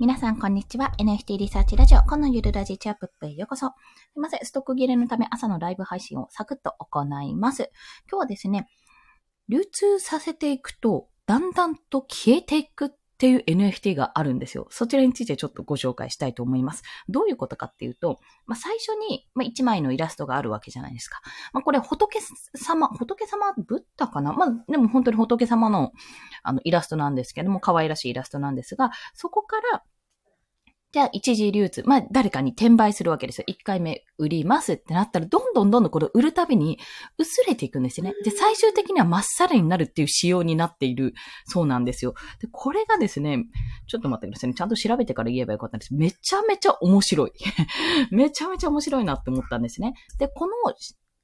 皆さん、こんにちは。NFT リサーチラジオ、このゆるラジチャップップへようこそ。すいません、ストック切れのため朝のライブ配信をサクッと行います。今日はですね、流通させていくと、だんだんと消えていくっていう NFT があるんですよ。そちらについてちょっとご紹介したいと思います。どういうことかっていうと、まあ、最初に、まあ、1枚のイラストがあるわけじゃないですか。まあ、これ仏様、仏様、ブッダかな？まあ、でも本当に仏様のあのイラストなんですけども、可愛らしいイラストなんですが、そこからじゃあ、一時流通。まあ、誰かに転売するわけですよ。一回目売りますってなったら、どんどんどんどんこれ売るたびに薄れていくんですよね。で、最終的にはまっさらになるっていう仕様になっているそうなんですよ。で、これがですね、ちょっと待ってくださいね。ちゃんと調べてから言えばよかったんです。めちゃめちゃ面白い。めちゃめちゃ面白いなって思ったんですね。で、この、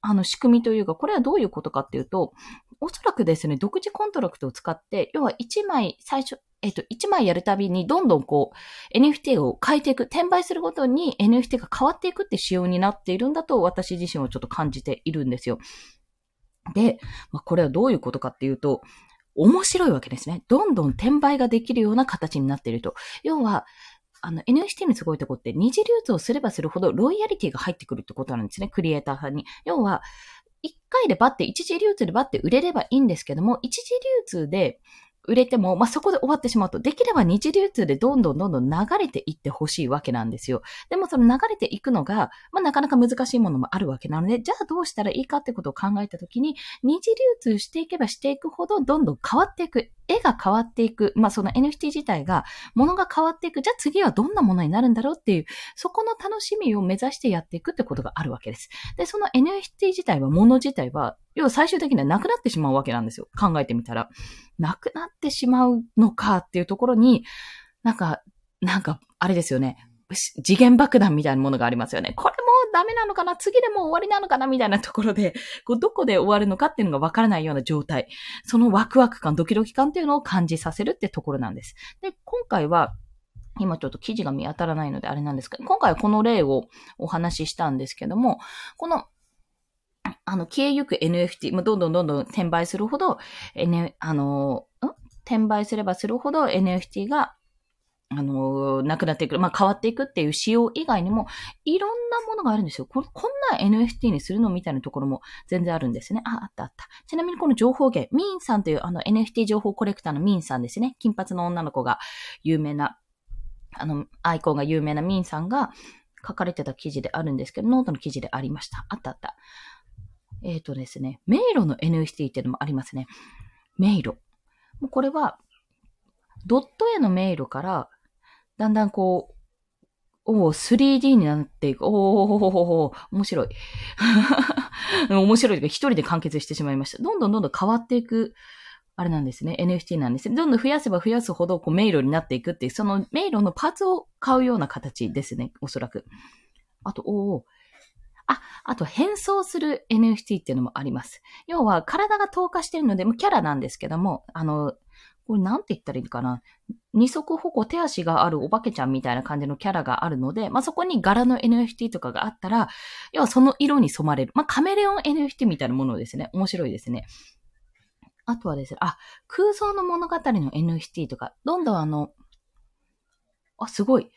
あの仕組みというか、これはどういうことかっていうと、おそらくですね、独自コントラクトを使って、要は1枚、最初、えっと、1枚やるたびにどんどんこう、NFT を変えていく、転売するごとに NFT が変わっていくって仕様になっているんだと私自身はちょっと感じているんですよ。で、まあ、これはどういうことかっていうと、面白いわけですね。どんどん転売ができるような形になっていると。要は、あの、NFT のすごいとこって、二次流通をすればするほど、ロイヤリティが入ってくるってことなんですね、クリエイターさんに。要は、一回でバッて、一次流通でバッて売れればいいんですけども、一次流通で売れても、まあ、そこで終わってしまうと、できれば二次流通でどんどんどんどん流れていってほしいわけなんですよ。でもその流れていくのが、まあ、なかなか難しいものもあるわけなので、じゃあどうしたらいいかってことを考えたときに、二次流通していけばしていくほど、どんどん変わっていく。絵が変わっていく。まあ、その NFT 自体が、ものが変わっていく。じゃあ次はどんなものになるんだろうっていう、そこの楽しみを目指してやっていくってことがあるわけです。で、その NFT 自体は、もの自体は、要は最終的にはなくなってしまうわけなんですよ。考えてみたら。なくなってしまうのかっていうところに、なんか、なんか、あれですよね。次元爆弾みたいなものがありますよね。これダメなのかな？次でもう終わりなのかな？みたいなところで、こうどこで終わるのかっていうのがわからないような状態。そのワクワク感、ドキドキ感っていうのを感じさせるってところなんです。で、今回は、今ちょっと記事が見当たらないのであれなんですけど、今回はこの例をお話ししたんですけども、このあの、消えゆく NFT、まあ、どんどんどんどん転売するほど、N、あの、転売すればするほど NFT が、あの、なくなっていく、まあ、変わっていくっていう仕様以外にも、いろんなものがあるんですよ。ここんな NFT にするのみたいなところも全然あるんですね。あ、あったあった。ちなみにこの情報源、ミーンさんというあの NFT 情報コレクターのミーンさんですね。金髪の女の子が有名な、あの、アイコンが有名なミーンさんが書かれてた記事であるんですけど、ノートの記事でありました。あったあった。えっ、ー、とですね、迷路の NFT っていうのもありますね。迷路。もうこれは、ドット絵の迷路から、だんだんこう、おお、3D になっていく。おお面白い。面白いというか、一人で完結してしまいました。どんどんどんどん変わっていく、あれなんですね。NFT なんですね。どんどん増やせば増やすほど、こう、迷路になっていくっていう、その迷路のパーツを買うような形ですね。おそらく。あと、おお、あ、あと変装する NFT っていうのもあります。要は体が透過してるので、キャラなんですけども、あの、これなんて言ったらいいかな？二足歩行手足があるお化けちゃんみたいな感じのキャラがあるので、まあ、そこに柄の NFT とかがあったら、要はその色に染まれる。まあ、カメレオン NFT みたいなものですね。面白いですね。あとはですね、あ、空想の物語の NFT とか、どんどんあの、あ、すごい。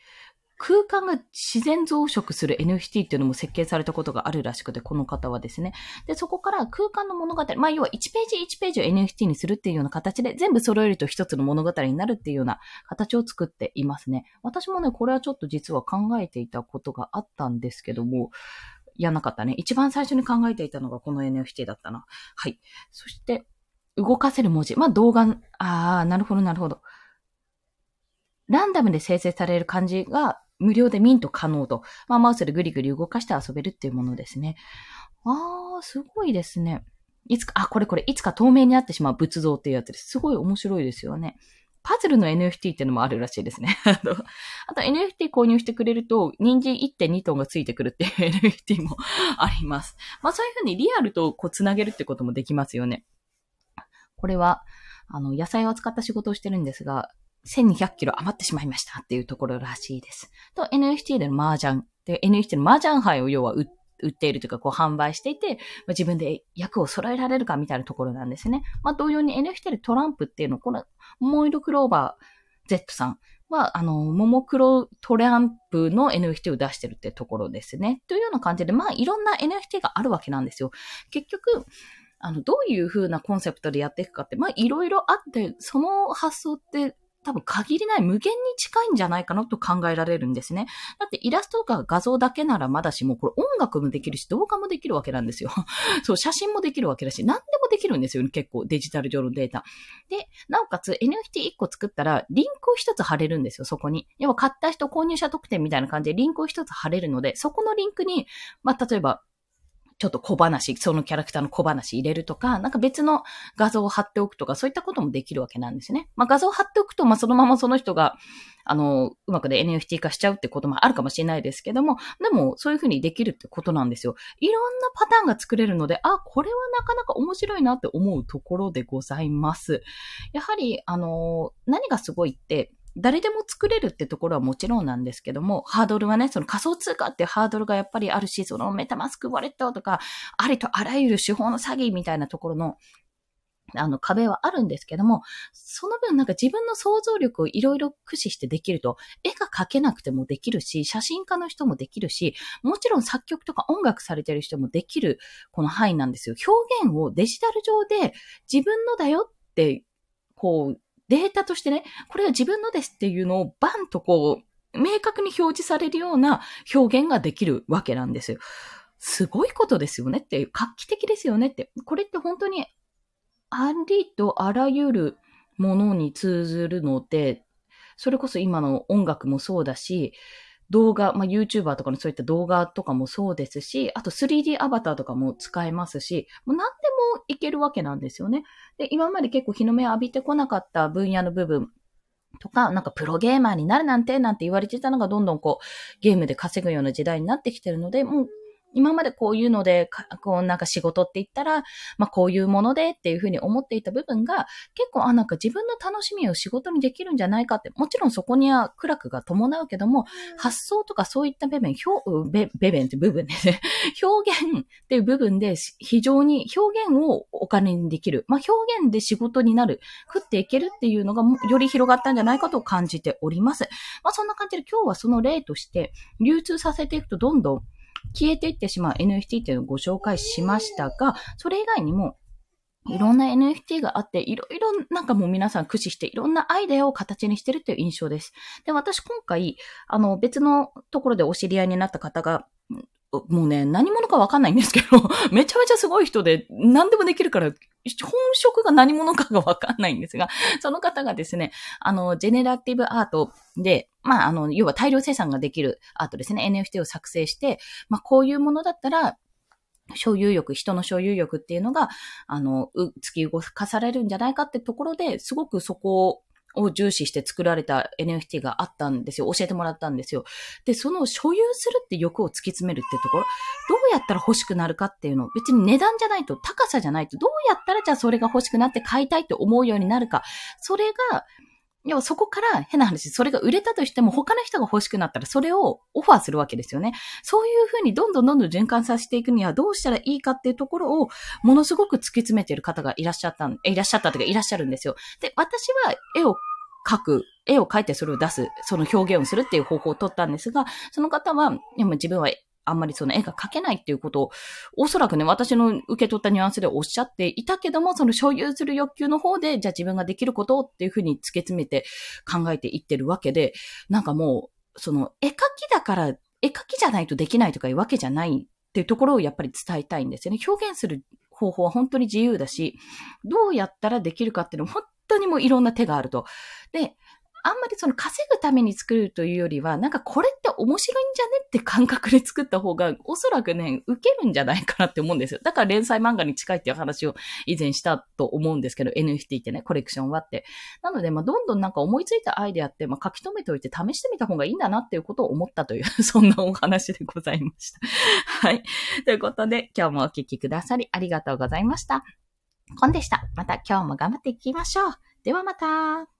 空間が自然増殖する NFT っていうのも設計されたことがあるらしくて、この方はですね。で、そこから空間の物語、まあ要は1ページ1ページを NFT にするっていうような形で全部揃えると一つの物語になるっていうような形を作っていますね。私もね、これはちょっと実は考えていたことがあったんですけども、やなかったね。一番最初に考えていたのがこの NFT だったな。はい。そして、動かせる文字。まあ動画、ああ、なるほど、なるほど。ランダムで生成される漢字が無料でミント可能と。まあ、マウスでぐりぐり動かして遊べるっていうものですね。あー、すごいですね。いつか、あ、これこれ、いつか透明になってしまう仏像っていうやつです。すごい面白いですよね。パズルの NFT っていうのもあるらしいですね。あと、NFT 購入してくれると、人参1.2トンがついてくるっていう NFT も あります。まあそういうふうにリアルとこう繋げるってこともできますよね。これは、あの、野菜を使った仕事をしてるんですが、1200キロ余ってしまいましたっていうところらしいです。と、NFT での麻雀。で、NFT の麻雀杯を要は売っているというか、こう販売していて、まあ、自分で役を揃えられるかみたいなところなんですね。まあ、同様に NFT でトランプっていうの、この、モイドクローバー Z さんは、あの、ももクロトランプの NFT を出してるってところですね。というような感じで、まあ、いろんな NFT があるわけなんですよ。結局、あの、どういう風なコンセプトでやっていくかって、まあ、いろいろあって、その発想って多分限りない無限に近いんじゃないかなと考えられるんですね。だってイラストとか画像だけならまだしも、これ音楽もできるし動画もできるわけなんですよ。そう、写真もできるわけだし、何でもできるんですよね、結構デジタル上のデータ。で、なおかつ NFT1 個作ったらリンクを1つ貼れるんですよ、そこに。要は買った人購入者特典みたいな感じでリンクを1つ貼れるので、そこのリンクに、まあ、例えばちょっと小話、そのキャラクターの小話入れるとか、なんか別の画像を貼っておくとか、そういったこともできるわけなんですね。まあ画像を貼っておくと、まあそのままその人が、あの、うまくで NFT 化しちゃうってこともあるかもしれないですけども、でもそういうふうにできるってことなんですよ。いろんなパターンが作れるので、あ、これはなかなか面白いなって思うところでございます。やはり、あの、何がすごいって、誰でも作れるってところはもちろんなんですけども、ハードルはね、その仮想通貨っていうハードルがやっぱりあるし、そのメタマスクウォレットとか、ありとあらゆる手法の詐欺みたいなところの、あの壁はあるんですけども、その分なんか自分の想像力をいろいろ駆使してできると、絵が描けなくてもできるし、写真家の人もできるし、もちろん作曲とか音楽されてる人もできるこの範囲なんですよ。表現をデジタル上で自分のだよって、こう、データとしてね、これは自分のですっていうのをバンとこう、明確に表示されるような表現ができるわけなんですよ。すごいことですよねっていう、画期的ですよねって。これって本当にありとあらゆるものに通ずるので、それこそ今の音楽もそうだし、動画、まあ、YouTuber とかのそういった動画とかもそうですし、あと 3D アバターとかも使えますし、もう何でもいけるわけなんですよね。で、今まで結構日の目を浴びてこなかった分野の部分とか、なんかプロゲーマーになるなんて、なんて言われてたのがどんどんこう、ゲームで稼ぐような時代になってきてるので、もう今までこういうので、こうなんか仕事って言ったら、まあこういうものでっていうふうに思っていた部分が、結構あ、なんか自分の楽しみを仕事にできるんじゃないかって、もちろんそこには苦楽が伴うけども、発想とかそういった部分、表、ベベベンって部分でね、表現っていう部分で非常に表現をお金にできる。まあ表現で仕事になる。食っていけるっていうのがより広がったんじゃないかと感じております。まあそんな感じで今日はその例として流通させていくとどんどん消えていってしまう NFT というのをご紹介しましたが、それ以外にも、いろんな NFT があって、いろいろなんかもう皆さん駆使していろんなアイデアを形にしてるという印象です。で、私今回、あの別のところでお知り合いになった方が、もうね、何者かわかんないんですけど、めちゃめちゃすごい人で、何でもできるから、本職が何者かがわかんないんですが、その方がですね、あの、ジェネラティブアートで、まあ、あの、要は大量生産ができるアートですね、NFT を作成して、まあ、こういうものだったら、所有欲、人の所有欲っていうのが、あの、突き動かされるんじゃないかってところで、すごくそこを重視して作られた NFT があったんですよ。教えてもらったんですよ。で、その所有するって欲を突き詰めるってところ、どうやったら欲しくなるかっていうの、別に値段じゃないと、高さじゃないと、どうやったらじゃあそれが欲しくなって買いたいと思うようになるか。それが、要はそこから変な話、それが売れたとしても他の人が欲しくなったらそれをオファーするわけですよね。そういうふうにどんどんどんどん循環させていくにはどうしたらいいかっていうところをものすごく突き詰めている方がいらっしゃったいらっしゃったというかいらっしゃるんですよ。で、私は絵を描く、絵を描いてそれを出す、その表現をするっていう方法を取ったんですが、その方は、今自分はあんまりその絵が描けないっていうことを、おそらくね、私の受け取ったニュアンスでおっしゃっていたけども、その所有する欲求の方で、じゃあ自分ができることっていうふうに突き詰めて考えていってるわけで、なんかもう、その絵描きだから、絵描きじゃないとできないとかいうわけじゃないっていうところをやっぱり伝えたいんですよね。表現する方法は本当に自由だし、どうやったらできるかっていうのも本当にもいろんな手があると。で、あんまりその稼ぐために作るというよりは、なんかこれって面白いんじゃねって感覚で作った方が、おそらくね、受けるんじゃないかなって思うんですよ。だから連載漫画に近いっていう話を以前したと思うんですけど、NFT ってね、コレクションはって。なので、まあ、どんどんなんか思いついたアイデアって、まあ、書き留めておいて試してみた方がいいんだなっていうことを思ったという、そんなお話でございました。はい。ということで、今日もお聞きくださりありがとうございました。コンでした。また今日も頑張っていきましょう。ではまた。